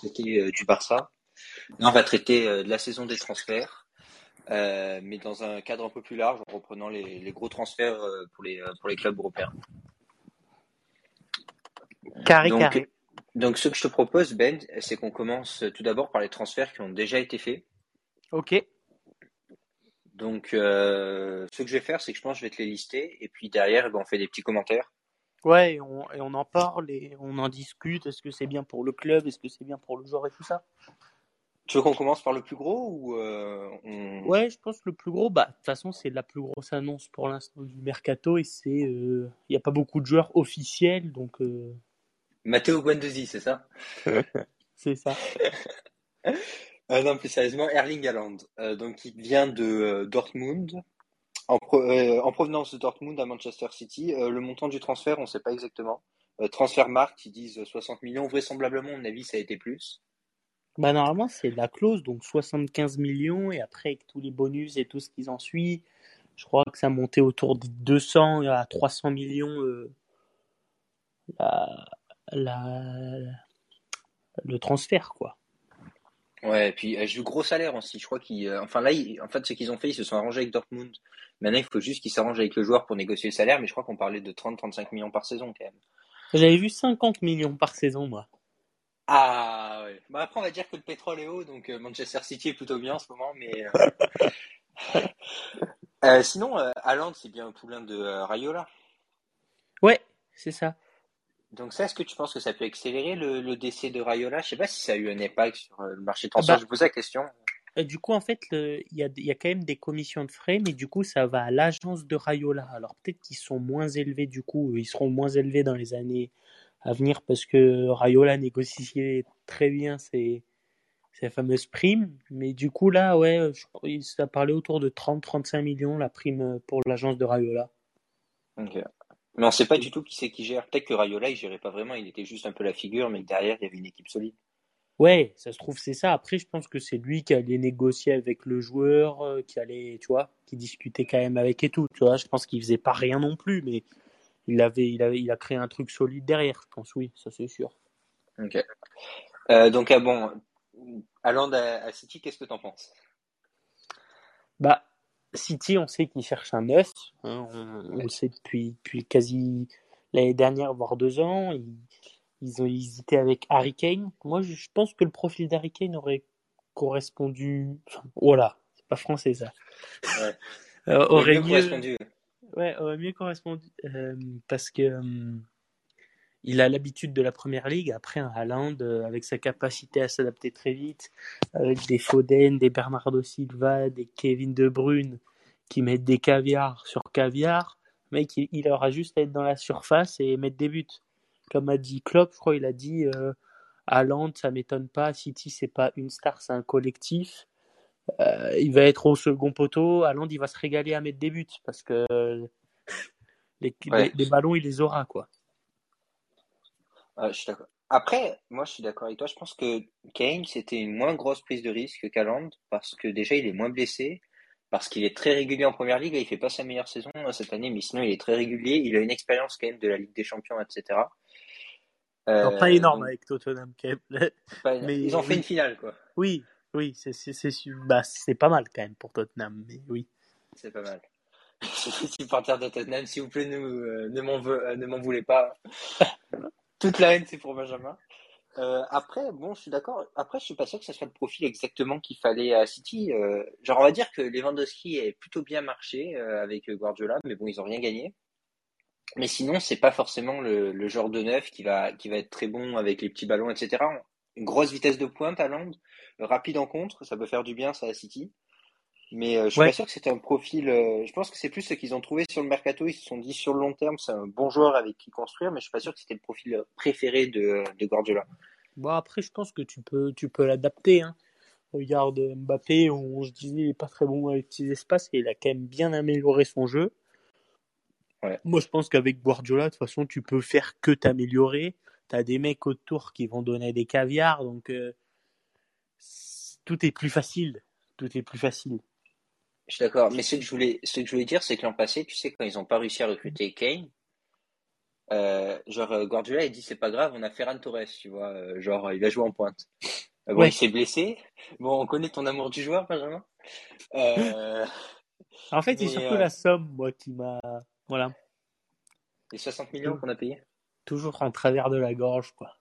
traiter du Barça. Là, on va traiter de la saison des transferts, mais dans un cadre un peu plus large, en reprenant les, les gros transferts pour les, pour les clubs européens. Carré, carré. Donc, ce que je te propose, Ben, c'est qu'on commence tout d'abord par les transferts qui ont déjà été faits. Ok. Donc, euh, ce que je vais faire, c'est que je pense que je vais te les lister et puis derrière, eh ben, on fait des petits commentaires. Ouais, et on, et on en parle et on en discute. Est-ce que c'est bien pour le club? Est-ce que c'est bien pour le joueur et tout ça? Tu veux qu'on commence par le plus gros ou euh, on... Ouais, je pense que le plus gros, bah, de toute façon, c'est la plus grosse annonce pour l'instant du mercato et c'est. Il n'y a pas beaucoup de joueurs officiels donc. Euh... Matteo Guendouzi, c'est ça? C'est ça. Euh, non, plus sérieusement, Erling Haaland, euh, donc il vient de euh, Dortmund, en, en, provenance de Dortmund à Manchester City. le montant du transfert, on ne sait pas exactement. transfert marque, ils disent 60 millions. Vraisemblablement, à mon avis, ça a été plus. Bah normalement, c'est la clause, donc 75 millions, et après, avec tous les bonus et tout ce qui en suit, je crois que ça montait autour de 200 à 300 millions le transfert, quoi. Ouais, et puis j'ai eu gros salaire aussi. Je crois qu'ils, euh, enfin là, en fait, ce qu'ils ont fait, ils se sont arrangés avec Dortmund. Maintenant, il faut juste qu'ils s'arrangent avec le joueur pour négocier le salaire, mais je crois qu'on parlait de 30-35 millions par saison quand même. J'avais vu 50 millions par saison, moi. Ah ouais. Bah, après, on va dire que le pétrole est haut, donc euh, Manchester City est plutôt bien en ce moment, mais. Euh... euh sinon, Haaland, c'est bien au poulain de Rayola. Ouais, c'est ça. Donc ça, est-ce que tu penses que ça peut accélérer le, décès de Rayola Je sais pas si ça a eu un impact sur euh, le marché de transfert. Ah bah, je pose la question. Euh, du coup, en fait, il y a, y a, quand même des commissions de frais, mais du coup, ça va à l'agence de Rayola. Alors peut-être qu'ils sont moins élevés, du coup, ils seront moins élevés dans les années à venir parce que Rayola négociait très bien ses, ses fameuses primes. Mais du coup, là, ouais, je, ça parlait autour de 30-35 millions la prime pour l'agence de Rayola. Ok. Mais on sait pas du tout qui c'est qui gère. Peut-être que Rayola, il gérait pas vraiment, il était juste un peu la figure, mais derrière, il y avait une équipe solide. Ouais, ça se trouve, c'est ça. Après, je pense que c'est lui qui allait négocier avec le joueur, euh, qui allait, tu vois, qui discutait quand même avec et tout. Tu vois, je pense qu'il faisait pas rien non plus, mais il avait, il avait, il a créé un truc solide derrière, je pense, oui, ça c'est sûr. Ok. Euh, donc, ah bon, allant à, à City, qu'est-ce que tu en penses? Bah, City, on sait qu'ils cherchent un neuf. Hein, on, le sait depuis, depuis quasi l'année dernière, voire deux ans. Ils, ont hésité avec Harry Kane. Moi, je, pense que le profil d'Harry Kane aurait correspondu. voilà, c'est pas français ça. Ouais. Euh, aurait mieux, correspondu. Ouais, aurait mieux correspondu. Euh, parce que. Euh, il a l'habitude de la première ligue. Après, un Haaland, euh, avec sa capacité à s'adapter très vite, avec des Foden, des Bernardo Silva, des Kevin De Bruyne qui mettent des caviars sur caviar, mec, il, aura juste à être dans la surface et mettre des buts. Comme a dit Klopp, je crois, il a dit euh, Haaland, ça m'étonne pas. City, c'est pas une star, c'est un collectif. Euh, il va être au second poteau. Haaland, il va se régaler à mettre des buts parce que les, les ballons, il les aura, quoi. Je suis d'accord. Après, moi, je suis d'accord avec toi. Je pense que Kane, c'était une moins grosse prise de risque qu'Aland parce que déjà, il est moins blessé, parce qu'il est très régulier en première ligue. il fait pas sa meilleure saison euh, cette année, mais sinon, il est très régulier. Il a une expérience quand même de la Ligue des Champions, etc. Euh, pas énorme avec Tottenham, quand même. mais ils ont fait une finale, quoi. Oui, oui, c'est bah, pas mal quand même pour Tottenham, mais oui. C'est pas mal. Supporters de Tottenham, s'il vous plaît, ne, euh, ne m'en voulez pas. Toute la haine, c'est pour Benjamin. Euh, après, bon, je suis d'accord. Après, je suis pas sûr que ce soit le profil exactement qu'il fallait à City. Euh, genre, on va dire que Lewandowski est plutôt bien marché euh, avec Guardiola, mais bon, ils ont rien gagné. Mais sinon, c'est pas forcément le, genre de neuf qui va qui va être très bon avec les petits ballons, etc. Une grosse vitesse de pointe à Land, rapide en contre, ça peut faire du bien ça à City. Mais euh, je suis pas sûr que c'était un profil. Euh, je pense que c'est plus ce qu'ils ont trouvé sur le mercato. Ils se sont dit sur le long terme, c'est un bon joueur avec qui construire, mais je suis pas sûr que c'était le profil préféré de, de Guardiola. Bon après, je pense que tu peux, tu peux l'adapter. Hein. Regarde Mbappé, on se disait il est pas très bon avec petits espaces et il a quand même bien amélioré son jeu. Ouais. Moi, je pense qu'avec Guardiola, de toute façon, tu peux faire que t'améliorer. Tu as des mecs autour qui vont donner des caviars, donc euh, tout est plus facile. Tout est plus facile. Je suis d'accord, mais ce que je voulais, ce que je voulais dire, c'est que l'an passé, tu sais, quand ils n'ont pas réussi à recruter Kane, Euh, genre euh, Guardiola il dit c'est pas grave, on a Ferran Torres, tu vois, euh, genre il va jouer en pointe. Euh, bon, Ouais. il s'est blessé. Bon, on connaît ton amour du joueur, Benjamin. Euh, En fait, c'est surtout la somme, moi, qui m'a, voilà, les 60 millions qu'on a payés. toujours en travers de la gorge, quoi.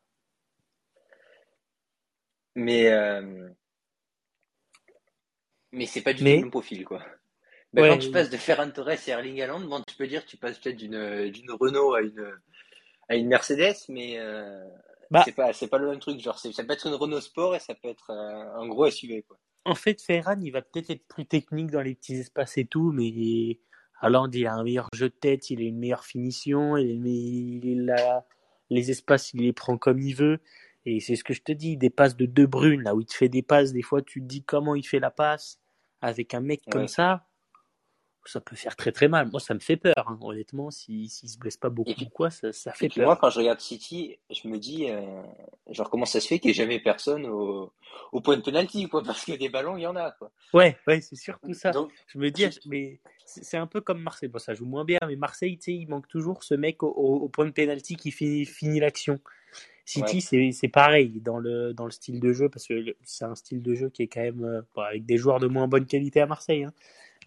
Mais euh, mais c'est pas du Mais- tout le même profil, quoi. Ouais, quand tu passes de Ferran Torres et Erling Haaland, bon, tu peux dire que tu passes peut-être d'une d'une Renault à une à une Mercedes, mais euh, Bah. c'est pas c'est pas le même truc. Genre, ça peut être une Renault Sport et ça peut être euh, un gros SUV, quoi. En fait, Ferran, il va peut-être être plus technique dans les petits espaces et tout, mais Haaland, il a un meilleur jeu de tête, il a une meilleure finition, il a les espaces, il les prend comme il veut. Et c'est ce que je te dis, des passes de De Bruyne, là où il te fait des passes, des fois tu te dis comment il fait la passe avec un mec comme ça, ça peut faire très très mal. Moi, ça me fait peur, hein. honnêtement, s'il s'il se blesse pas beaucoup puis- ou quoi, ça, ça Et fait puis peur. moi, quand je regarde City, je me dis, euh, genre, comment ça se fait qu'il n'y ait jamais personne au, au point de penalty, quoi, parce que des ballons, il y en a, quoi. Ouais, ouais, c'est surtout ça. Donc, Je me dis, mais c'est un peu comme Marseille. Bon, ça joue moins bien, mais Marseille, tu sais, il manque toujours ce mec au, au- au point de pénalty qui fi- finit l'action. City, Ouais. c'est pareil dans le, dans le style de jeu, parce que c'est un style de jeu qui est quand même, euh, bon, avec des joueurs de moins bonne qualité à Marseille, hein,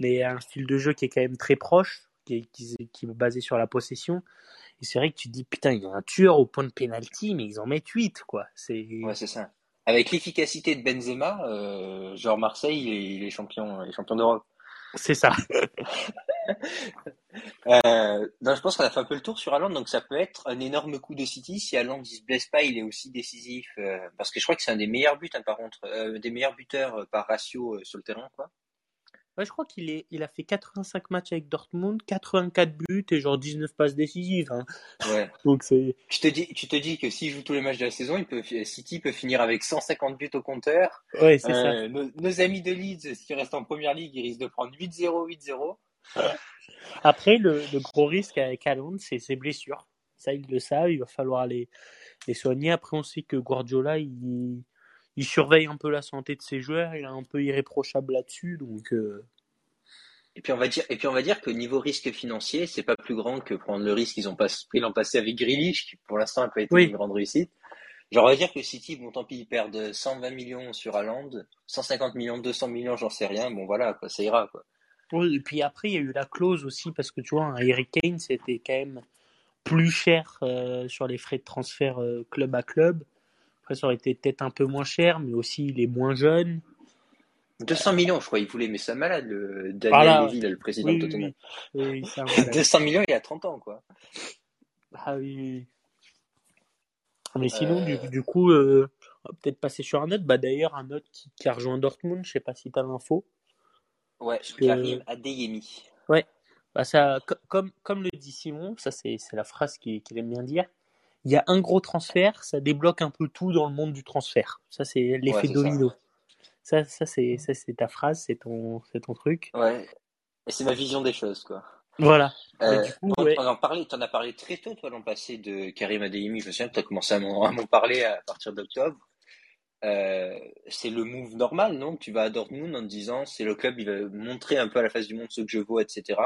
mais un style de jeu qui est quand même très proche, qui est, qui, est- qui est basé sur la possession. Et c'est vrai que tu te dis, putain, il y a un tueur au point de pénalty, mais ils en mettent 8, quoi. Ouais, c'est ça. Avec l'efficacité de Benzema, euh, genre Marseille, il est, il est champion, il est champion d'Europe. c'est ça. Euh, non, je pense qu'on a fait un peu le tour sur Haaland, donc ça peut être un énorme coup de City si Haaland il se blesse pas, il est aussi décisif, euh, parce que je crois que c'est un des meilleurs buts, hein, par contre, euh, des meilleurs buteurs par ratio sur le terrain, quoi. Ouais, je crois qu'il est, il a fait 85 matchs avec Dortmund, 84 buts et genre 19 passes décisives. hein. Ouais. Donc c'est. Tu te dis, tu te dis que s'il joue tous les matchs de la saison, il peut, City peut finir avec 150 buts au compteur. Ouais, c'est ça. Nos, nos amis de Leeds, qui restent en première ligue, ils risquent de prendre 8-0, 8-0. Après, le, le gros risque avec Haaland, c'est ses blessures. Ça, ils le savent, il va falloir les, les soigner. Après, on sait que Guardiola, il, il surveille un peu la santé de ses joueurs, il est un peu irréprochable là-dessus. Donc, euh, Et puis on va dire, et puis on va dire que niveau risque financier, c'est pas plus grand que prendre le risque qu'ils ont pas pris l'an passé avec Grealish, qui pour l'instant n'a pas été Oui. une grande réussite. Genre on va dire que City, bon tant pis, ils perdent 120 millions sur Haaland, 150 millions, 200 millions, j'en sais rien. Bon voilà, quoi, ça ira quoi. Oui, et puis après, il y a eu la clause aussi, parce que tu vois, un Harry Kane, c'était quand même plus cher euh, sur les frais de transfert euh, club à club. Après, ça aurait été peut-être un peu moins cher, mais aussi il est moins jeune. 200 millions, je crois, il voulait, mais un malade, le Daniel Levy, là, le président Oui, de Tottenham. oui. Oui, c'est un malade. 200 millions, il a 30 ans, quoi. Ah oui. Mais sinon, Euh, du, du coup, on va peut-être passer sur un autre. Bah, d'ailleurs, un autre qui, qui a rejoint Dortmund, je sais pas si tu as l'info. Ouais, que- Karim Adeyemi. Bah, ça, co- comme, comme le dit Simon, ça c'est la phrase qu'il aime bien dire. Il y a un gros transfert, ça débloque un peu tout dans le monde du transfert. Ça, c'est l'effet Ouais, domino. Ça, ça c'est ça, c'est ta phrase, c'est ton, ton truc. Ouais. Et c'est ma vision des choses, quoi. Voilà. Euh, du coup, on, ouais. on en parlait, t'en as parlé très tôt, toi, l'an passé, de Karim Adeyemi. Je me souviens que t'as commencé à m'en à m'en parler à partir d'octobre. Euh, c'est le move normal, non? Tu vas à Dortmund en te disant, c'est le club, il va montrer un peu à la face du monde ce que je vaux, etc.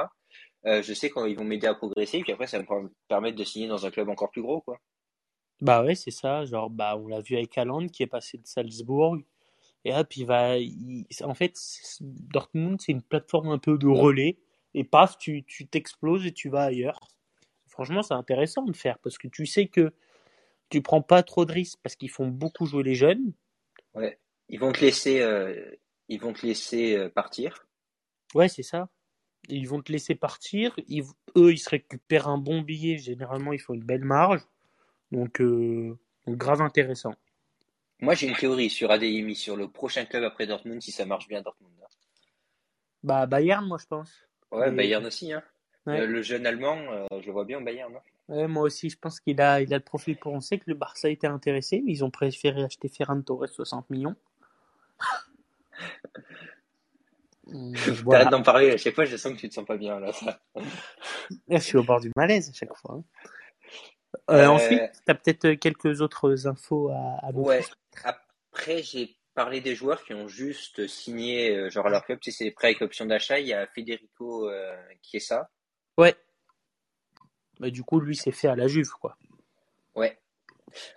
Euh, je sais qu'ils vont m'aider à progresser, puis après, ça va me permettre de signer dans un club encore plus gros, quoi. Bah ouais, c'est ça. Genre, bah, on l'a vu avec Haaland qui est passé de Salzbourg. Et hop, il va. En fait, Dortmund, c'est une plateforme un peu de relais. Et paf, tu tu t'exploses et tu vas ailleurs. Franchement, c'est intéressant de faire parce que tu sais que tu prends pas trop de risques parce qu'ils font beaucoup jouer les jeunes. Ouais. Ils vont te laisser, euh, ils vont te laisser euh, partir. Ouais, c'est ça. Ils vont te laisser partir. Ils- eux, ils se récupèrent un bon billet. Généralement, ils font une belle marge. Donc, euh, grave intéressant. Moi, j'ai une théorie sur Adeyemi, sur le prochain club après Dortmund, si ça marche bien Dortmund. Bah, Bayern, moi, je pense. Ouais, Et- Bayern aussi, hein. Ouais. Euh, le jeune Allemand, je le vois bien au Bayern, non? Ouais, moi aussi, je pense qu'il a, il a le profil pour. On sait que le Barça était intéressé, mais ils ont préféré acheter Ferran Torres 60 millions. Hum, T'arrêtes Voilà. d'en parler, à chaque fois, je sens que tu te sens pas bien, là, ça. Je suis au bord du malaise à chaque fois. hein. Euh, Euh, Ensuite, tu as peut-être quelques autres infos à, à nous Ouais. Après, j'ai parlé des joueurs qui ont juste signé, euh, genre, à leur club, tu sais, c'est des prêts avec option d'achat. Il y a Federico, euh, Chiesa. Ouais. Bah, du coup, lui, c'est fait à la Juve, quoi. Ouais.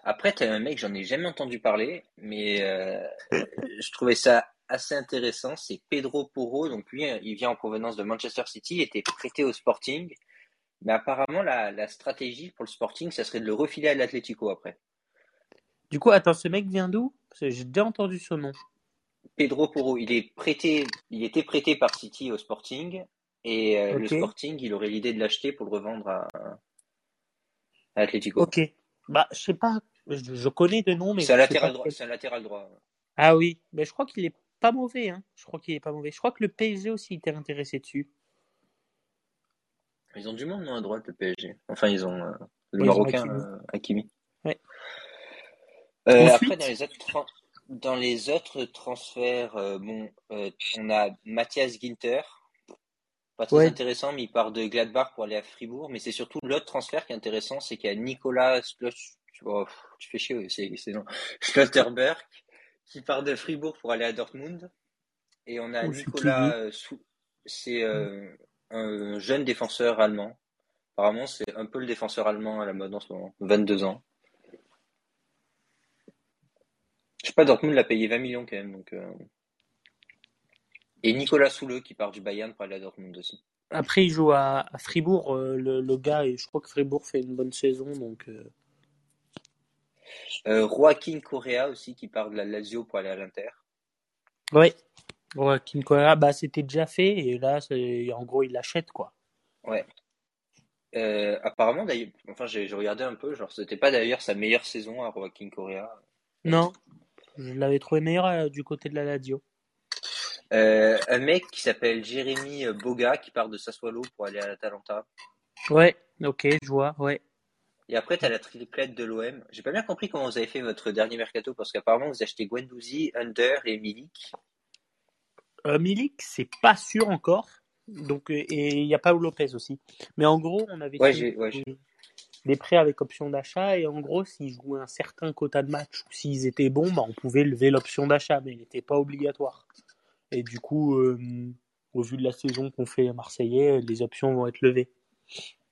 Après, t'as un mec, j'en ai jamais entendu parler, mais euh, je trouvais ça assez intéressant. C'est Pedro Porro. Donc lui, il vient en provenance de Manchester City, il était prêté au Sporting. Mais apparemment, la, la stratégie pour le Sporting, ça serait de le refiler à l'Atlético après. Du coup, attends, ce mec vient d'où? J'ai déjà entendu ce nom. Pedro Porro, il est prêté, il était prêté par City au Sporting et euh, le. Sporting, il aurait l'idée de l'acheter pour le revendre à, à Atlético. Ok. Bah, je sais pas, je, je connais de nom, mais C'est un latéral droit. quel- C'est un latéral droit. Ah oui, mais je crois qu'il est pas mauvais, hein. Je crois qu'il est pas mauvais. Je crois que le PSG aussi était intéressé dessus. Ils ont du monde non à droite le PSG. Enfin, ils ont euh, le Ouais, ils ont Marocain Hakimi. euh, Hakimi. Ouais. Ensuite- après, dans les autres dans les autres transferts, bon, on a Mathias Ginter. Pas très Ouais. intéressant, mais il part de Gladbach pour aller à Fribourg. Mais c'est surtout l'autre transfert qui est intéressant, c'est qu'il y a Nicolas tu, vois, pff, tu fais chier, c'est long. Schlotterberg qui part de Fribourg pour aller à Dortmund. Et on a Oh, Nicolas, euh, c'est euh, un jeune défenseur allemand. Apparemment, c'est un peu le défenseur allemand à la mode en ce moment, 22 ans. Je sais pas, Dortmund l'a payé 20 millions quand même. Donc, euh. Et Nicolas Souleux qui part du Bayern pour aller à Dortmund aussi. Après, il joue à, à Fribourg, euh, le, le gars, et je crois que Fribourg fait une bonne saison, donc. euh, Euh, Joaquin Correa aussi qui part de la Lazio pour aller à l'Inter. Ouais, Kim Korea, bah, c'était déjà fait, et là, en gros, il l'achète, quoi. Ouais. Euh, apparemment, d'ailleurs, enfin, j'ai j'ai regardé un peu, genre, c'était pas d'ailleurs sa meilleure saison à Joaquin Correa. Non, je l'avais trouvé meilleur euh, du côté de la Lazio. Euh, un mec qui s'appelle Jérémy Boga qui part de Sassuolo pour aller à l'Atalanta. Ouais, ok, je vois, ouais. Et après, t'as la triplette de l'OM. J'ai pas bien compris comment vous avez fait votre dernier mercato parce qu'apparemment, vous achetez Guendouzi, Under et Milik. Euh, Milik, c'est pas sûr encore. Donc, euh, et il y a Paolo Lopez aussi. Mais en gros, on avait Ouais, fait j'ai, ouais, j'ai- des, des prêts avec option d'achat. Et en gros, s'ils jouaient un certain quota de match ou s'ils étaient bons, bah, on pouvait lever l'option d'achat, mais il n'était pas obligatoire. Et du coup, euh, au vu de la saison qu'on fait à Marseillais, les options vont être levées.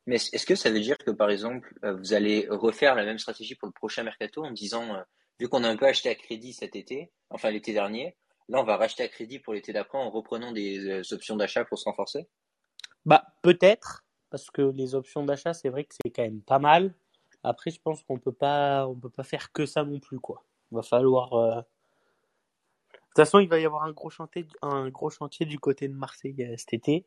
Mais est-ce que ça veut dire que, par exemple, euh, vous allez refaire la même stratégie pour le prochain mercato en disant, euh, vu qu'on a un peu acheté à crédit cet été, enfin l'été dernier, là, on va racheter à crédit pour l'été d'après en reprenant des euh, options d'achat pour se renforcer? Bah, peut-être, parce que les options d'achat, c'est vrai que c'est quand même pas mal. Après, je pense qu'on peut pas, on peut pas faire que ça non plus, quoi. Il va falloir. euh, toute façon, il va y avoir un gros chantier, un gros chantier du côté de Marseille euh, cet été,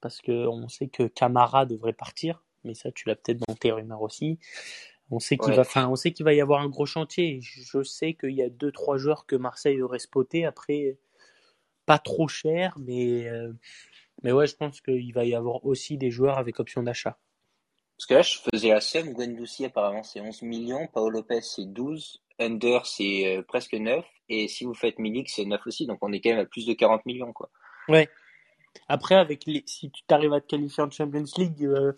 parce que on sait que Camara devrait partir, mais ça, tu l'as peut-être dans tes rumeurs aussi. On sait qu'il Ouais. va, enfin, on sait qu'il va y avoir un gros chantier. Je sais qu'il y a deux, trois joueurs que Marseille aurait spoté. Après, pas trop cher, mais, euh, mais ouais, je pense qu'il va y avoir aussi des joueurs avec option d'achat. Parce que là, je faisais la somme. Guendouzi, apparemment, c'est 11 millions. Paolo Lopez, c'est 12. Under, c'est euh, presque 9. Et si vous faites Milik, c'est 9 aussi. Donc, on est quand même à plus de 40 millions, quoi. Ouais. Après, avec les, si tu t'arrives à te qualifier en Champions League, euh,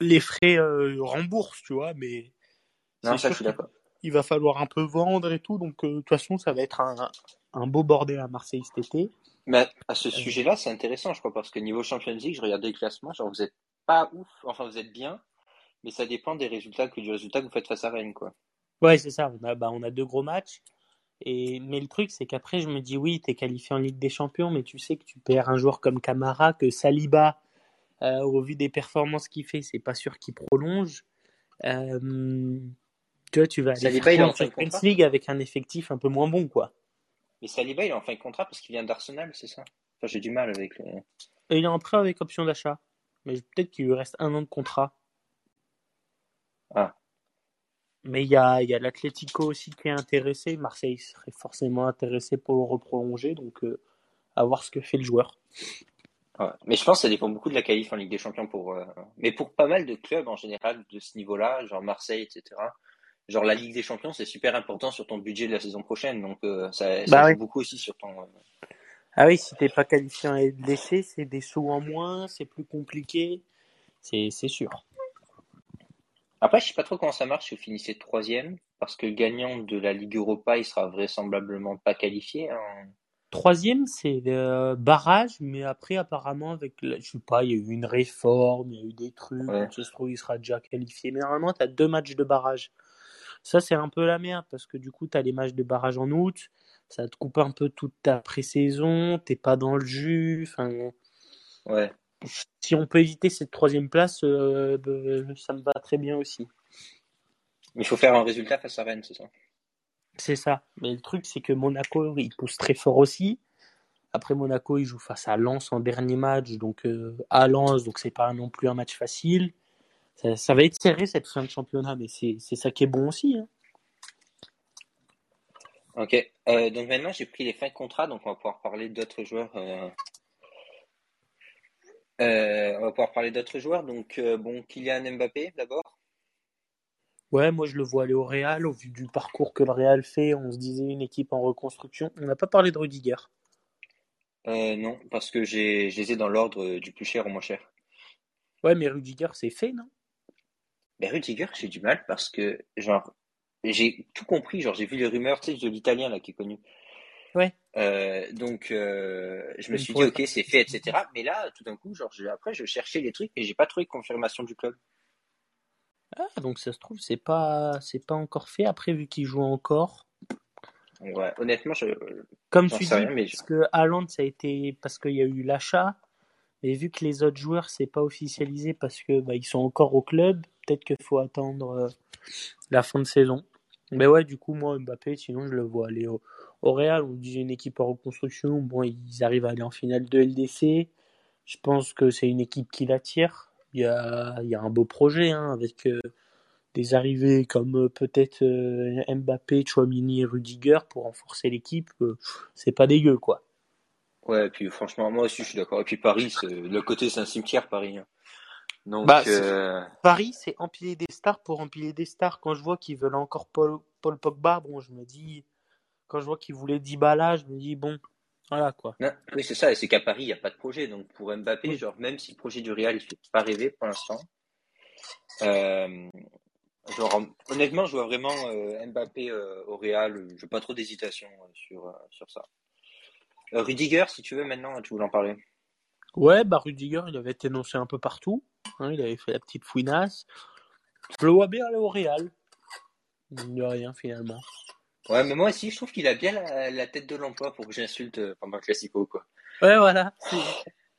les frais euh, remboursent, tu vois, mais Non, ça, je suis d'accord. il va falloir un peu vendre et tout. Donc, euh, de toute façon, ça va être un, un beau bordel à Marseille cet été. Mais à ce sujet-là, c'est intéressant, je crois, parce que niveau Champions League, je regardais le classement, genre, vous êtes pas ouf. Enfin, vous êtes bien. Mais ça dépend des résultats que du résultat que vous faites face à Rennes, quoi. Ouais, c'est ça. On a, bah, on a deux gros matchs. Et, mais le truc, c'est qu'après, je me dis, oui, t'es qualifié en Ligue des Champions, mais tu sais que tu perds un joueur comme Camara, que Saliba, euh, au vu des performances qu'il fait, c'est pas sûr qu'il prolonge. Euh, tu vois, tu vas aller Saliba, il en fin de? League avec un effectif un peu moins bon, quoi. Mais Saliba, il est en fin de contrat parce qu'il vient d'Arsenal, c'est ça? Enfin, j'ai du mal avec. Et il est en prêt avec option d'achat. Mais peut-être qu'il lui reste un an de contrat. Ah. Mais il y a, y a l'Atlético aussi qui est intéressé. Marseille serait forcément intéressé pour le reprolonger. Donc, euh, à voir ce que fait le joueur. Ouais. Mais je pense que ça dépend beaucoup de la qualif en Ligue des Champions pour, euh, mais pour pas mal de clubs en général de ce niveau-là, genre Marseille, etc. Genre la Ligue des Champions, c'est super important sur ton budget de la saison prochaine, donc euh, ça, ça Bah joue beaucoup aussi sur ton. Ah oui, si t'es pas qualifié et blessé, c'est des sous en moins, c'est plus compliqué. C'est c'est sûr. Après, je sais pas trop comment ça marche si vous finissez troisième, parce que le gagnant de la Ligue Europa, il sera vraisemblablement pas qualifié. hein. Troisième, c'est le barrage, mais après, apparemment, avec, je sais pas, il y a eu une réforme, il y a eu des trucs, Ouais. donc ça se trouve, il sera déjà qualifié. Mais normalement, tu as deux matchs de barrage. Ça, c'est un peu la merde, parce que du coup, tu as les matchs de barrage en août, ça te coupe un peu toute ta pré-saison, t'es pas dans le jus. Enfin, Ouais. Si on peut éviter cette troisième place, euh, ben, ça me va très bien aussi. Il faut faire un résultat face à Rennes, c'est ça? C'est ça. Mais le truc, c'est que Monaco, il pousse très fort aussi. Après, Monaco, il joue face à Lens en dernier match, donc euh, à Lens, donc c'est pas non plus un match facile. Ça, ça va être serré cette fin de championnat, mais c'est c'est ça qui est bon aussi. hein. Ok. Euh, donc maintenant, j'ai pris les fins de contrat, donc on va pouvoir parler d'autres joueurs. euh, euh, on va pouvoir parler d'autres joueurs. Donc, euh, bon, Kylian Mbappé d'abord. Ouais, moi je le vois aller au Real, au vu du parcours que le Real fait, on se disait une équipe en reconstruction. On n'a pas parlé de Rudiger. Euh, non, parce que j'ai, je les ai dans l'ordre du plus cher au moins cher. Ouais, mais Rudiger, c'est fait, non? Ben Rudiger, j'ai du mal parce que, genre, j'ai tout compris. Genre, j'ai vu les rumeurs, tu sais, de l'italien là qui est connu. Ouais. Euh, donc, euh, je me suis dit, ok, c'est fait, etc. Mais là, tout d'un coup, genre, je- après, je cherchais les trucs et j'ai pas trouvé confirmation du club. Ah, donc ça se trouve, c'est pas, c'est pas encore fait. Après, vu qu'il joue encore. Ouais, honnêtement, je, Comme tu dis, rien, mais je- parce que Haaland, ça a été parce qu'il y a eu l'achat, mais vu que les autres joueurs, c'est pas officialisé parce que bah, ils sont encore au club, peut-être qu'il faut attendre euh, la fin de saison. Mais ouais, du coup, moi, Mbappé, sinon, je le vois aller au, au Real. On dit une équipe en reconstruction. Bon, ils arrivent à aller en finale de LDC. Je pense que c'est une équipe qui l'attire. Il y a, il y a un beau projet hein, avec euh, des arrivées comme euh, peut-être euh, Mbappé, Chouamini et Rudiger pour renforcer l'équipe. Euh, c'est pas dégueu, quoi. Ouais, et puis franchement, moi aussi, je suis d'accord. Et puis Paris, le côté, c'est un cimetière, Paris. hein. Donc, Bah, euh, Paris, c'est empiler des stars pour empiler des stars. Quand je vois qu'ils veulent encore Paul, Paul Pogba, bon, je me dis, quand je vois qu'ils voulaient Dybala, je me dis, bon, voilà quoi. non, oui, c'est ça. C'est qu'à Paris, il n'y a pas de projet. Donc, pour Mbappé, Oui. genre, même si le projet du Real, il fait pas rêver pour l'instant. Euh, genre, honnêtement, je vois vraiment euh, Mbappé euh, au Real. Je n'ai pas trop d'hésitation sur, sur ça. Rudiger, si tu veux, maintenant, tu voulais en parler. Ouais, bah Rudiger, il avait été énoncé un peu partout. hein, il avait fait la petite fouinasse. Je le vois bien aller au Real. Il n'y a rien finalement. Ouais, mais moi aussi, je trouve qu'il a bien la, la tête de l'emploi pour que j'insulte euh, pendant le Classico, quoi. Ouais, voilà.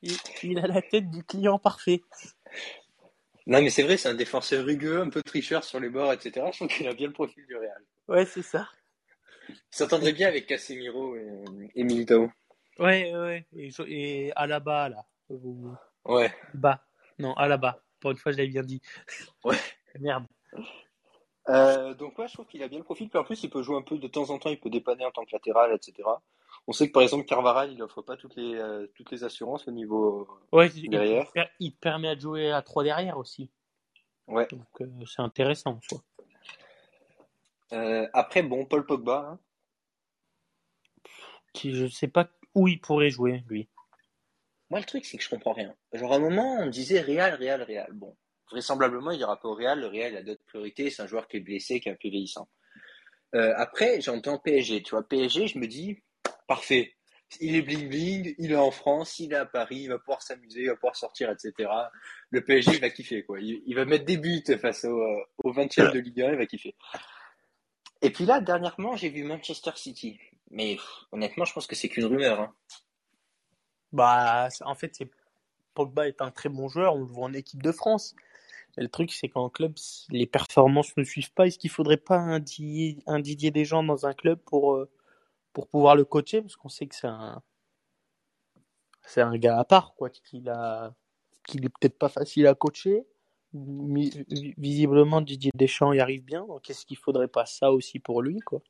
Il, il a la tête du client parfait. Non, mais c'est vrai, c'est un défenseur rugueux, un peu tricheur sur les bords, etc. Je trouve qu'il a bien le profil du Real. Ouais, c'est ça. Il s'entendrait bien avec Casemiro et, et Militao. Ouais, ouais, ouais. Et, et Alaba, là. Ou- Ouais. Bas. Non, Alaba. Pour une fois, je l'avais bien dit. Ouais. Merde. Euh, donc ouais, je trouve qu'il a bien le profil. Puis en plus, il peut jouer un peu de temps en temps, il peut dépanner en tant que latéral, etc. On sait que par exemple, Carvaral, il offre pas toutes les, euh, toutes les assurances au niveau. Ouais, il, Derrière. il il te permet de jouer à 3 derrière aussi. Ouais. Donc, euh, c'est intéressant en soi. Euh, après, bon, Paul Pogba. hein. Qui, je sais pas où il pourrait jouer, lui. Moi, le truc, c'est que je comprends rien. Genre, à un moment, on disait Real, Real, Real. Bon, vraisemblablement, il ira pas au Real. Le Real a d'autres priorités. C'est un joueur qui est blessé, qui est un peu vieillissant. Euh, après, j'entends PSG. Tu vois, PSG, je me dis, parfait. Il est bling bling, il est en France, il est à Paris, il va pouvoir s'amuser, il va pouvoir sortir, etc. Le PSG, il va kiffer, quoi. Il, va mettre des buts face au, euh, au 20e de Ligue 1, il va kiffer. Et puis là, dernièrement, j'ai vu Manchester City. Mais honnêtement, je pense que c'est qu'une rumeur. Hein. Bah, en fait, Pogba est un très bon joueur, on le voit en équipe de France. Le truc, c'est qu'en club, les performances ne suivent pas. Est-ce qu'il faudrait pas un Didier, un Didier Deschamps dans un club pour, euh, pour pouvoir le coacher? Parce qu'on sait que c'est un, c'est un gars à part, quoi, qu'il a, qu'il est peut-être pas facile à coacher. Visiblement, Didier Deschamps y arrive bien. Donc, est-ce qu'il faudrait pas ça aussi pour lui, quoi?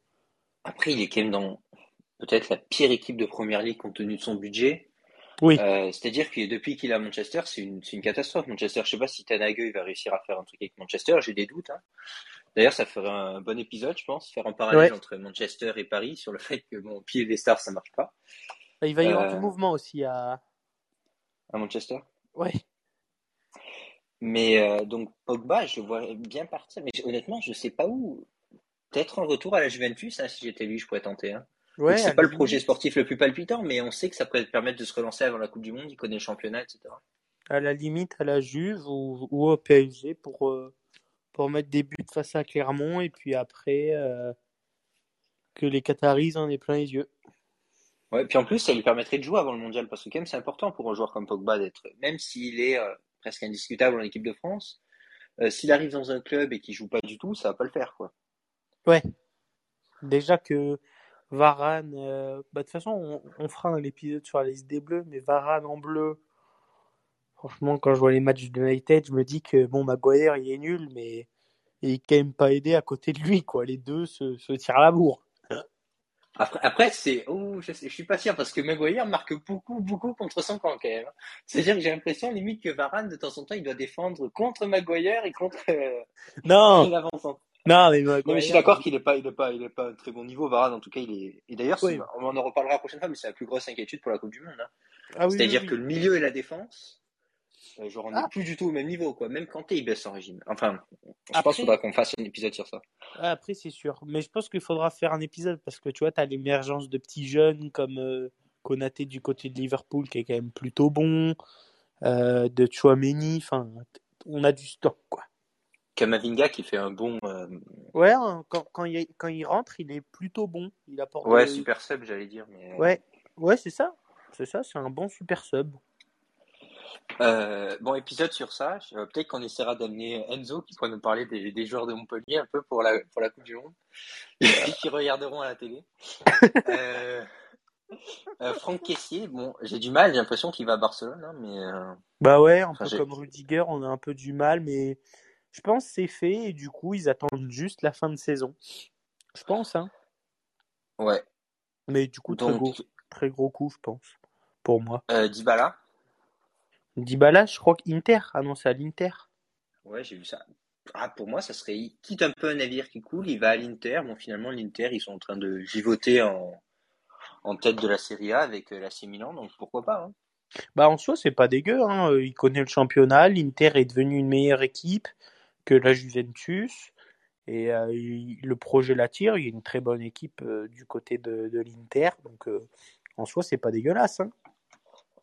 Après, il est quand même dans peut-être la pire équipe de première ligue compte tenu de son budget. Oui. Euh, c'est-à-dire que depuis qu'il est à Manchester, c'est une, catastrophe. Manchester, je sais pas si Tanague il va réussir à faire un truc avec Manchester, j'ai des doutes. Hein. D'ailleurs, ça ferait un bon épisode, je pense, faire un parallèle Ouais. entre Manchester et Paris sur le fait que bon, pied des stars, ça marche pas Il va y avoir Euh, du mouvement aussi à. à Manchester. Ouais. Mais euh, donc Pogba, je vois bien partir, mais honnêtement, je sais pas où. Peut-être un retour à la Juventus, hein, si j'étais lui, je pourrais tenter. Hein. Ouais, c'est pas le projet sportif le plus palpitant, mais on sait que ça peut permettre de se relancer avant la Coupe du Monde. Il connaît le championnat, etc. à la limite à la Juve ou, ou au PSG pour, euh, pour mettre des buts face à Clermont et puis après euh, que les Qataris en aient plein les yeux. Ouais, puis en plus, ça lui permettrait de jouer avant le mondial, parce que quand même, c'est important pour un joueur comme Pogba d'être, même s'il est euh, presque indiscutable en équipe de France, s'il arrive dans un club et qu'il joue pas du tout, ça va pas le faire, quoi. Ouais, déjà que Varane, euh, bah, de toute façon, on, on fera un épisode sur la liste des Bleus, mais Varane en bleu, franchement, quand je vois les matchs de United, je me dis que bon, Maguire, il est nul, mais il est quand même pas aidé à côté de lui, quoi. Les deux se, se tirent la bourre. Après, après c'est, oh, je, suis pas sûr, parce que Maguire marque beaucoup, beaucoup contre son camp, quand même. C'est-à-dire que j'ai l'impression, limite, que Varane, de temps en temps, il doit défendre contre Maguire et contre euh, Non. Non, mais Non, mais je suis d'accord qu'il est pas, il est pas, il est pas un très bon niveau. Varane, en tout cas, il est. Et d'ailleurs, Oui. on en reparlera la prochaine fois, mais c'est la plus grosse inquiétude pour la Coupe du Monde. hein. ah oui, C'est-à-dire oui, que le milieu et la défense, euh, genre, on n'est Ah. plus du tout au même niveau, quoi. Même Kanté, il baisse en régime. Enfin, je Après- pense qu'il faudra qu'on fasse un épisode sur ça. Après, c'est sûr. Mais je pense qu'il faudra faire un épisode parce que tu vois, tu as l'émergence de petits jeunes comme euh, Konaté du côté de Liverpool qui est quand même plutôt bon, euh, de Chouameni. Enfin, on a du stock, quoi. Kamavinga qui fait un bon. euh, Ouais, hein, quand, quand, il, quand il rentre, il est plutôt bon. Il apporte. Ouais, euh, super sub, j'allais dire. Mais... Ouais, ouais, c'est ça. C'est ça, c'est un bon super sub. Euh, bon, épisode sur ça. Euh, Peut-être qu'on essaiera d'amener Enzo qui pourra nous parler des, des joueurs de Montpellier un peu pour la, pour la Coupe du Monde. qui regarderont à la télé. Euh, euh, Franck Caissier, bon, j'ai du mal, j'ai l'impression qu'il va à Barcelone, hein, mais euh, Bah ouais, un Enfin, peu comme Rudiger, on a un peu du mal, mais je pense que c'est fait et du coup, ils attendent juste la fin de saison. Je pense, hein. ouais. Mais du coup, très Donc, gros, très gros coup, je pense, pour moi. euh, Dybala, Dybala, je crois qu'Inter, annoncé à l'Inter. ouais, j'ai vu ça. Ah, pour moi, ça serait, il quitte un peu un navire qui coule, il va à l'Inter. Bon, finalement, l'Inter, ils sont en train de givoter en, en tête de la Serie A avec euh, l'AC Milan, donc pourquoi pas, hein. Bah en soi, c'est pas dégueu, hein. Euh, Il connaît le championnat, l'Inter est devenu une meilleure équipe que la Juventus. Et euh, il- le projet l'attire, il y a une très bonne équipe euh, du côté de, de l'Inter. Donc euh, en soi, c'est pas dégueulasse. Hein.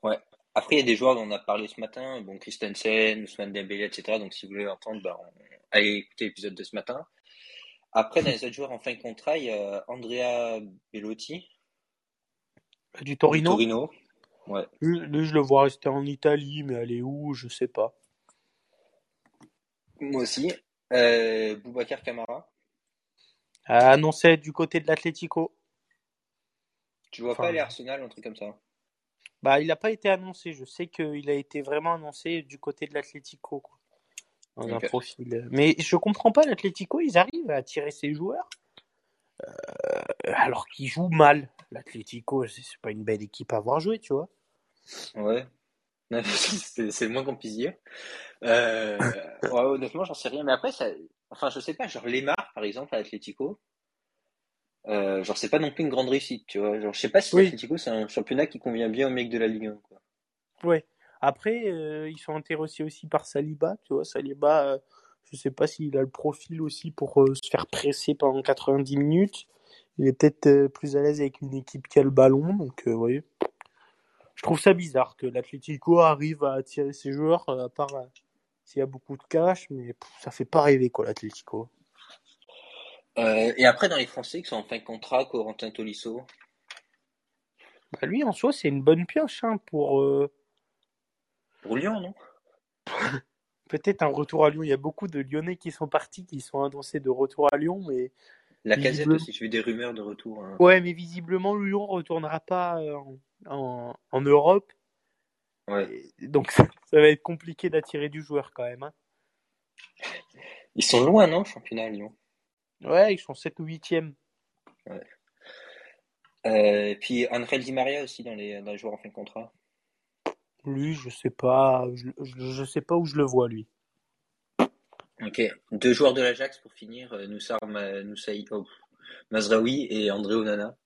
Ouais. Après, il y a des joueurs dont on a parlé ce matin, bon, Christensen, Ousmane Dembélé, etc. Donc, si vous voulez entendre, bah, on- allez écouter l'épisode de ce matin. Après, dans les autres joueurs en fin de contrat, il y a Andrea Bellotti, Du du Torino, Torino. Ouais. lui, lui, je le vois rester en Italie, mais aller où, je sais pas. Moi aussi. Euh, Boubacar Camara. Annoncé du côté de l'Atlético. Tu vois Enfin, pas les Arsenal, un truc comme ça. Bah, il n'a pas été annoncé. Je sais qu'il a été vraiment annoncé du côté de l'Atlético. un profil. Mais je comprends pas, l'Atlético, ils arrivent à attirer ces joueurs euh, alors qu'ils jouent mal. L'Atlético, c'est c'est pas une belle équipe à avoir joué, tu vois. Ouais. C'est le moins qu'on puisse dire. Euh, ouais, honnêtement, j'en sais rien. Mais après, ça, enfin, je sais pas, genre Lemar, par exemple, à Atlético. Euh, genre, c'est pas non plus une grande réussite, tu vois. Genre, je sais pas si Oui. c'est un championnat qui convient bien aux mecs de la Ligue 1, quoi. Ouais. Après, euh, ils sont intéressés aussi par Saliba, tu vois. Saliba, euh, je sais pas s'il a le profil aussi pour euh, se faire presser pendant 90 minutes. Il est peut-être plus à l'aise avec une équipe qui a le ballon, donc euh, ouais. Je trouve ça bizarre que l'Atlético arrive à attirer ses joueurs, euh, à part euh, s'il y a beaucoup de cash, mais ça fait pas rêver quoi l'Atlético. Euh, et après, dans les Français qui sont en fin de contrat, Corentin Tolisso? Bah, lui en soi c'est une bonne pioche hein, pour euh, Pour Lyon, non? peut-être un retour à Lyon. Il y a beaucoup de Lyonnais qui sont partis, qui sont annoncés de retour à Lyon, mais La casette Visiblement. aussi, j'ai vu des rumeurs de retour. hein. Ouais, mais visiblement, Lyon retournera pas euh, en, Europe. Ouais. Donc, ça, ça va être compliqué d'attirer du joueur quand même. hein. Ils sont loin, non, championnat, Lyon? Ouais, ils sont 7 ou 8e. Euh, et puis Angel Di Maria aussi dans les, dans les joueurs en fin de contrat? Lui, je sais pas, je, sais pas où je le vois, lui. Ok. Deux joueurs de l'Ajax pour finir, euh, Noussar Noussaï, oh, Mazraoui et André Onana.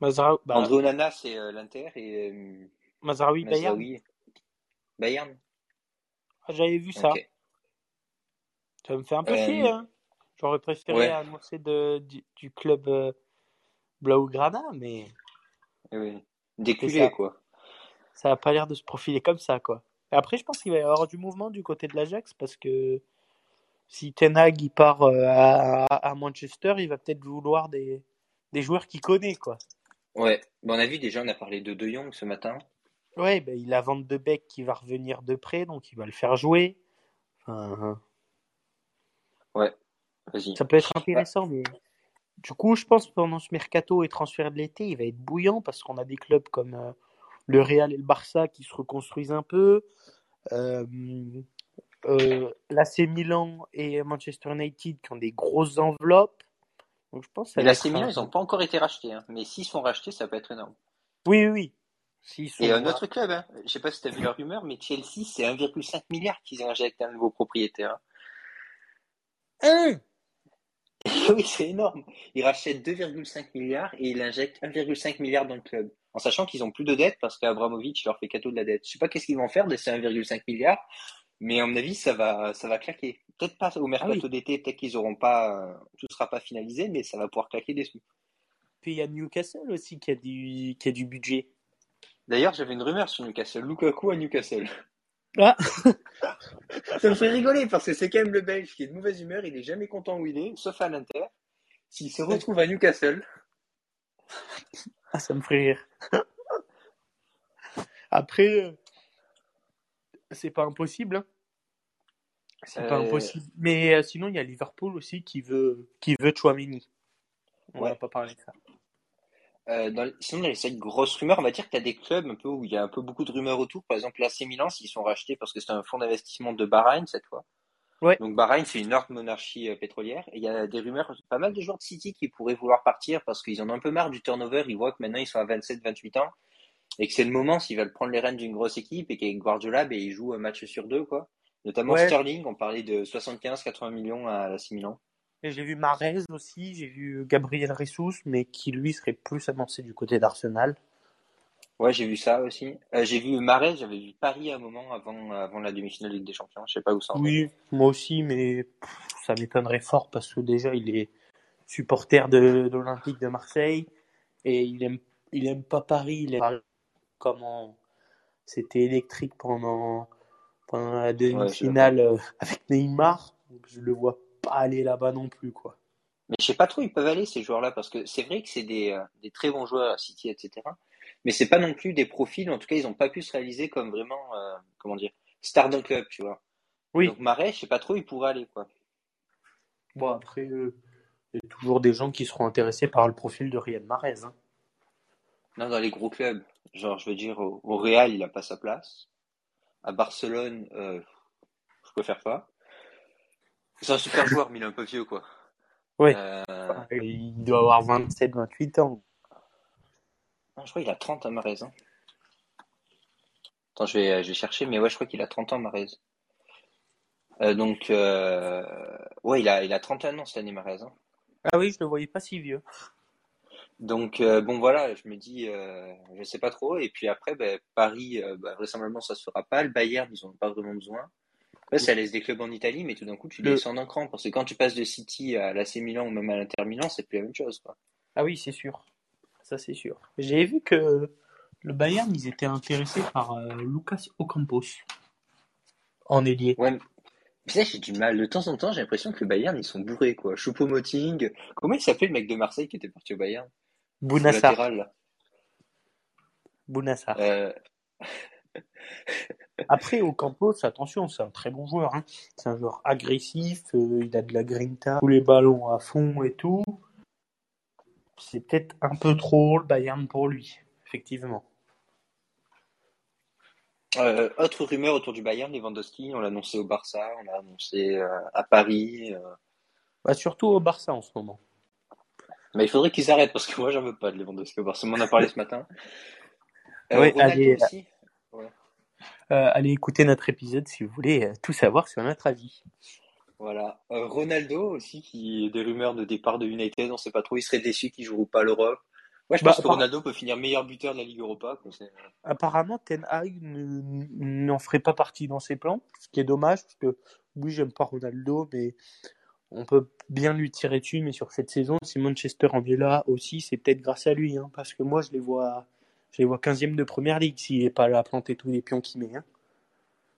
Mazra- bah, André Onana, c'est euh, l'Inter et euh, Mazraoui Bayern. Mazraoui, Bayern. Ah, J'avais vu ça. Ça me fait un peu Euh, chier. Hein. J'aurais préféré ouais. annoncer de, du, du club Blaugrana, mais Oui. Déculé, ça- quoi. ça a pas l'air de se profiler comme ça, quoi. Et après, je pense qu'il va y avoir du mouvement du côté de l'Ajax parce que si Ten Hag il part à, à Manchester, il va peut-être vouloir des, des joueurs qu'il connaît, quoi. Ouais. Bon, on a vu déjà, on a parlé de De Jong ce matin. Ouais, ben, il a Van de Beek qui va revenir de près, donc il va le faire jouer. Enfin, Vas-y. ça peut être intéressant, mais du coup, je pense que pendant ce mercato et transfert de l'été, il va être bouillant parce qu'on a des clubs comme euh, le Real et le Barça qui se reconstruisent un peu. Euh, euh, L'AC Milan et Manchester United qui ont des grosses enveloppes. Donc je pense que ça la un- ils n'ont pas encore été rachetés. hein. Mais s'ils sont rachetés, ça peut être énorme. Oui, oui, oui. S'ils sont- Et un autre club, hein. je sais pas si tu as vu la rumeur, mais Chelsea, c'est 1,5 milliard qu'ils injectent un nouveau propriétaire. Un oui, c'est énorme. Ils rachètent 2,5 milliards et ils injectent 1,5 milliard dans le club. En sachant qu'ils ont plus de dette parce qu'Abramovich leur fait cadeau de la dette. Je sais pas qu'est-ce qu'ils vont faire de ces 1,5 milliards, mais à mon avis, ça va, ça va claquer. Peut-être pas au mercato Ah oui. d'été, peut-être qu'ils auront pas, euh, tout sera pas finalisé, mais ça va pouvoir claquer des sous. Puis il y a Newcastle aussi qui a du, qui a du budget. D'ailleurs, j'avais une rumeur sur Newcastle. Lukaku à Newcastle. Ah. Ça me fait rigoler parce que c'est quand même le Belge qui est de mauvaise humeur. Il est jamais content où il est, sauf à l'Inter. S'il se retrouve à Newcastle, Ah, ça me ferait rire. Après, euh, c'est pas impossible. hein. C'est pas Euh, impossible. Mais euh, sinon, il y a Liverpool aussi qui veut, qui veut Chouameni. On Ouais. va pas parler de ça. euh, dans, sinon, dans les cinq grosses rumeurs, on va dire que tu as des clubs un peu où il y a un peu beaucoup de rumeurs autour. Par exemple, l'AC Milan, s'ils sont rachetés parce que c'est un fonds d'investissement de Bahreïn cette fois. Ouais. Donc Bahreïn, c'est une autre monarchie euh, pétrolière. Et il y a des rumeurs, pas mal de joueurs de City qui pourraient vouloir partir parce qu'ils en ont un peu marre du turnover. Ils voient que maintenant ils sont à 27, 28 ans et que c'est le moment s'ils veulent prendre les rênes d'une grosse équipe et qu'avec Guardiola, ben, ils jouent un match sur deux, quoi. Notamment Ouais. Sterling, on parlait de 75, 80 millions à l'AC Milan. Et j'ai vu Marez aussi, j'ai vu Gabriel Ressus, mais qui lui serait plus avancé du côté d'Arsenal. Ouais, j'ai vu ça aussi. Euh, j'ai vu Marais, j'avais vu Paris à un moment avant, avant la demi-finale de Ligue des Champions. Je sais pas où ça en est. Oui, moi aussi, mais pff, ça m'étonnerait fort parce que déjà il est supporter de, de l'Olympique de Marseille et il aime, il aime pas Paris, il aime comment c'était électrique pendant, pendant la demi-finale euh, avec Neymar. Je le vois pas aller là-bas non plus, quoi. Mais je sais pas trop, ils peuvent aller ces joueurs-là parce que c'est vrai que c'est des, euh, des très bons joueurs à City, etc. Mais c'est pas non plus des profils. En tout cas, ils ont pas pu se réaliser comme vraiment, euh, comment dire, star d'un club, tu vois. Oui. Donc Marais, je sais pas trop, il pourrait aller quoi. Bon, après, euh, il y a toujours des gens qui seront intéressés par le profil de Riyad Mahrez. hein. Non, dans les gros clubs, genre, je veux dire, au, au Real, il a pas sa place. À Barcelone, euh, je préfère pas. C'est un super joueur, mais il est un peu vieux, quoi. Ouais. Euh, Il doit avoir 27, 28 ans. non, je crois qu'il a 30 à Marez. hein. Attends, je vais, je vais chercher, mais ouais, je crois qu'il a 30 ans, Marez. Euh, donc, euh, ouais, il a, il a 31 ans cette année, Marez. hein. Ah oui, je le voyais pas si vieux. Donc, euh, bon, voilà, je me dis, euh, je sais pas trop. Et puis après, ben, Paris, euh, bah, vraisemblablement, ça se fera pas. Le Bayern, ils ont pas vraiment besoin. Ça laisse des clubs en Italie, mais tout d'un coup, tu Le- descends d'un cran. Parce que quand tu passes de City à l'AC Milan ou même à l'Inter Milan, c'est plus la même chose, quoi. Ah oui, c'est sûr. Ça, c'est sûr. J'ai vu que le Bayern, ils étaient intéressés par Lucas Ocampos en ailier. Ouais, mais ça, j'ai du mal. De temps en temps, j'ai l'impression que le Bayern, ils sont bourrés, quoi. Choupo-Moting. Comment il s'appelait le mec de Marseille qui était parti au Bayern? Bounassar. Bounassar. Euh, Après, Ocampos, attention, c'est un très bon joueur. hein. C'est un joueur agressif, euh, il a de la grinta, tous les ballons à fond et tout. C'est peut-être un peu trop le Bayern pour lui, effectivement. euh, autre rumeur autour du Bayern, Lewandowski, on l'a annoncé au Barça, on l'a annoncé à Paris. Bah, surtout au Barça en ce moment. Mais il faudrait qu'ils arrêtent parce que moi, j'en veux pas de Lewandowski au Barça. On en a parlé ce matin. Euh, Ouais, allez, aussi. Euh, allez écouter notre épisode si vous voulez euh, tout savoir sur notre avis. Voilà. Euh, Ronaldo aussi, qui des rumeurs de départ de United, on sait pas trop, il serait déçu qu'il joue pas l'Europe. Ouais, je Bah, pense que Ronaldo peut finir meilleur buteur de la Ligue Europa. c'est- Apparemment, Ten Hag ne- n'en ferait pas partie dans ses plans, ce qui est dommage parce que oui, j'aime pas Ronaldo, mais on peut bien lui tirer dessus, mais sur cette saison, si Manchester en est là aussi, c'est peut-être grâce à lui, hein, parce que moi, je les vois, je les vois 15e de première ligue s'il n'est pas là à planter tous les pions qu'il met. Hein.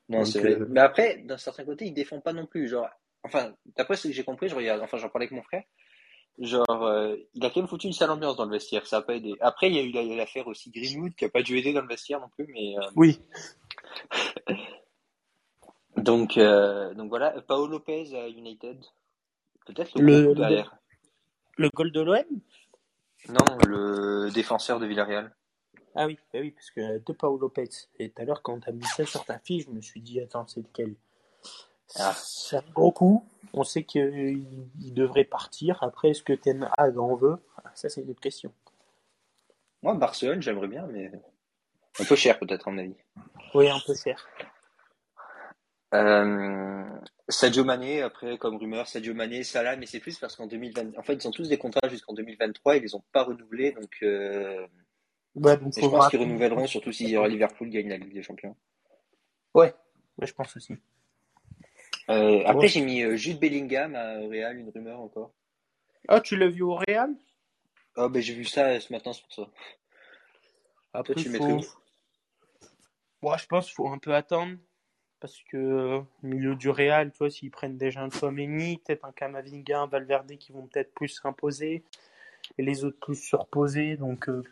Non, c'est vrai. Mais après, d'un certain côté, il défend pas non plus. Genre, enfin, d'après ce que j'ai compris, je regarde, enfin, j'en parlais avec mon frère. Genre, euh, il a quand même foutu une sale ambiance dans le vestiaire, ça a pas aidé. Après, il y a eu l'affaire aussi Greenwood qui a pas dû aider dans le vestiaire non plus, mais. Euh... Oui. donc, euh, donc voilà, Paolo Lopez à United. Peut-être le, le, le goal de l'OM Non, le défenseur de Villarreal. Ah oui, bah oui, parce que de Paolo Lopez. Et tout à l'heure, quand tu as mis ça sur ta fiche, je me suis dit, attends, c'est lequel? Ah. C'est un gros coup. On sait qu'il devrait partir. Après, est-ce que Ten Hag en veut? Ah, Ça, c'est une autre question. Moi, Barcelone, j'aimerais bien, mais un peu cher peut-être, à mon avis. Oui, un peu cher. Euh, Sadio Mané, après, comme rumeur, Sadio Mané, Salah, mais c'est plus parce qu'en 2020, en fait, ils ont tous des contrats jusqu'en 2023, ils les ont pas renouvelés, donc, euh... ouais, donc je pense qu'ils renouvelleront, surtout si Liverpool gagne la Ligue des Champions. Ouais, ouais je pense aussi. Euh, après, j'ai mis euh, Jude Bellingham à Real, une rumeur encore. Ah, tu l'as vu au Real? Ah, ben j'ai vu ça ce matin, c'est pour ça. Après, Toi, tu faut... mettrais Moi, je pense qu'il faut un peu attendre. Parce que au milieu du Real, tu vois, s'ils prennent déjà un Chouameni, peut-être un Kamavinga, un Valverde qui vont peut-être plus s'imposer. Et les autres plus se reposer. Donc, euh,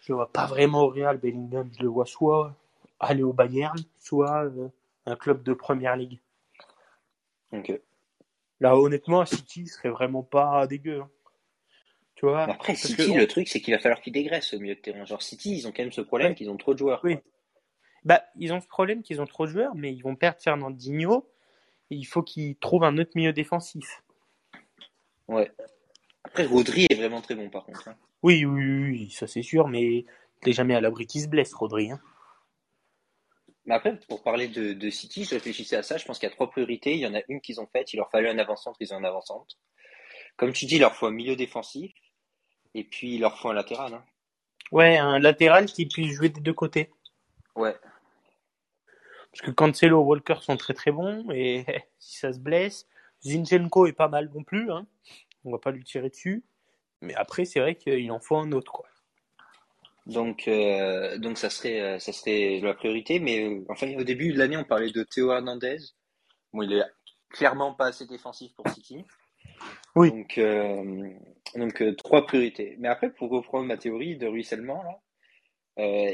je vois pas vraiment au Real. Bellingham, je le vois soit aller au Bayern, soit euh, un club de première ligue. Ok. Là, honnêtement, City serait vraiment pas dégueu. Hein. Tu vois Après, City, le truc, c'est qu'il va falloir qu'ils dégraissent au milieu de terrain. Genre, City, ils ont quand même ce problème qu'ils ont trop de joueurs. Oui. Bah, ils ont ce problème qu'ils ont trop de joueurs, mais ils vont perdre Fernandinho. Et il faut qu'ils trouvent un autre milieu défensif. Ouais. Après, Rodri est vraiment très bon, par contre. Hein. Oui, oui, oui, ça c'est sûr, mais t'es jamais à l'abri qu'il se blesse, Rodri. Hein. Mais après, pour parler de, City, je réfléchissais à ça. Je pense qu'il y a trois priorités. Il y en a une qu'ils ont faite. Il leur fallait un avant-centre. Ils ont un avant-centre. Comme tu dis, il leur faut un milieu défensif. Et puis, il leur faut un latéral. Hein. Ouais, un latéral qui puisse jouer des deux côtés. Ouais. Parce que Cancelo, Walker sont très très bons. Et si ça se blesse, Zinchenko est pas mal non plus. Hein. On va pas lui tirer dessus. Mais après, c'est vrai qu'il en faut un autre. quoi. Donc, euh, donc ça serait, euh, ça serait la priorité. Mais euh, enfin, au début de l'année, on parlait de Théo Hernandez. Bon, il est clairement pas assez défensif pour City. Oui. Donc, donc trois priorités. Mais après, pour reprendre ma théorie de ruissellement, là,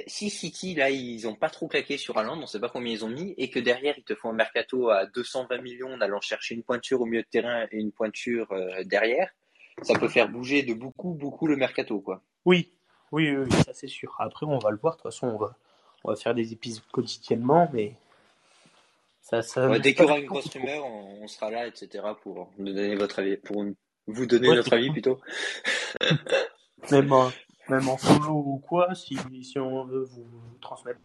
si City, là, ils ont pas trop claqué sur Haaland, on sait pas combien ils ont mis, et que derrière, ils te font un mercato à 220 millions en allant chercher une pointure au milieu de terrain et une pointure derrière, ça peut faire bouger de beaucoup, beaucoup le mercato, quoi. Oui, oui, oui, ça c'est sûr. Après, on va le voir. De toute façon, on va, on va faire des épisodes quotidiennement, mais ça, ça. dès qu'il y aura une grosse rumeur, on, sera là, etc. pour nous donner votre avis, pour vous donner notre avis plutôt. en, même en solo ou quoi, si, si on veut vous, transmettre.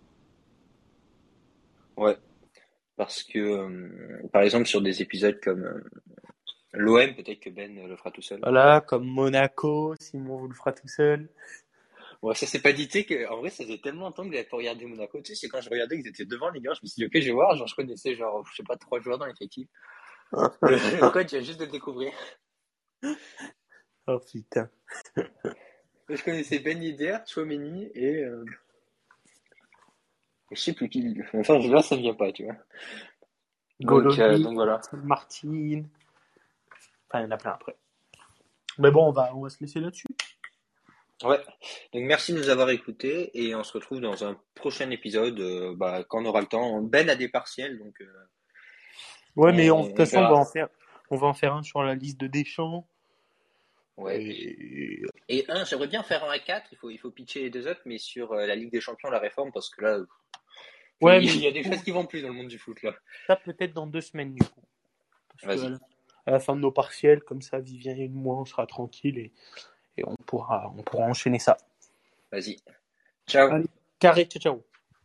Ouais, parce que euh, par exemple sur des épisodes comme euh, l'OM, peut-être que Ben le fera tout seul. Voilà, comme Monaco, Simon vous le fera tout seul. Ouais, ça s'est pas dit que, en vrai, ça faisait tellement longtemps que j'avais pas regardé Monaco. Tu sais, c'est quand je regardais qu'ils étaient devant les gars, je me suis dit, ok, je vais voir. Genre, je connaissais, genre, je sais pas, trois joueurs dans l'effectif. le coach vient juste de le découvrir. Oh putain. Je connaissais Ben Yedder, Chouameni et, euh... je sais plus qui. Enfin, là, ça me vient pas, tu vois. Donc, euh, donc voilà. Martine. Enfin, il y en a plein après. Mais bon, on va, on va se laisser là-dessus. Ouais. Donc merci de nous avoir écoutés et on se retrouve dans un prochain épisode euh, bah, quand on aura le temps. Ben a des partiels donc. Euh, ouais, mais de toute façon on va en faire, on va en faire un sur la liste de Deschamps. Ouais. Et, un, j'aimerais bien faire un à 4 Il faut il faut pitcher les deux autres, mais sur euh, la Ligue des Champions la réforme parce que là. Ouais, il, mais il y a des choses qui vont plus dans le monde du foot là. Ça peut-être dans deux semaines du coup. Parce que à la fin de nos partiels, comme ça, Vivien et moi, on sera tranquille et et on pourra, on pourra enchaîner ça. Vas-y. Ciao. carré, ciao, ciao.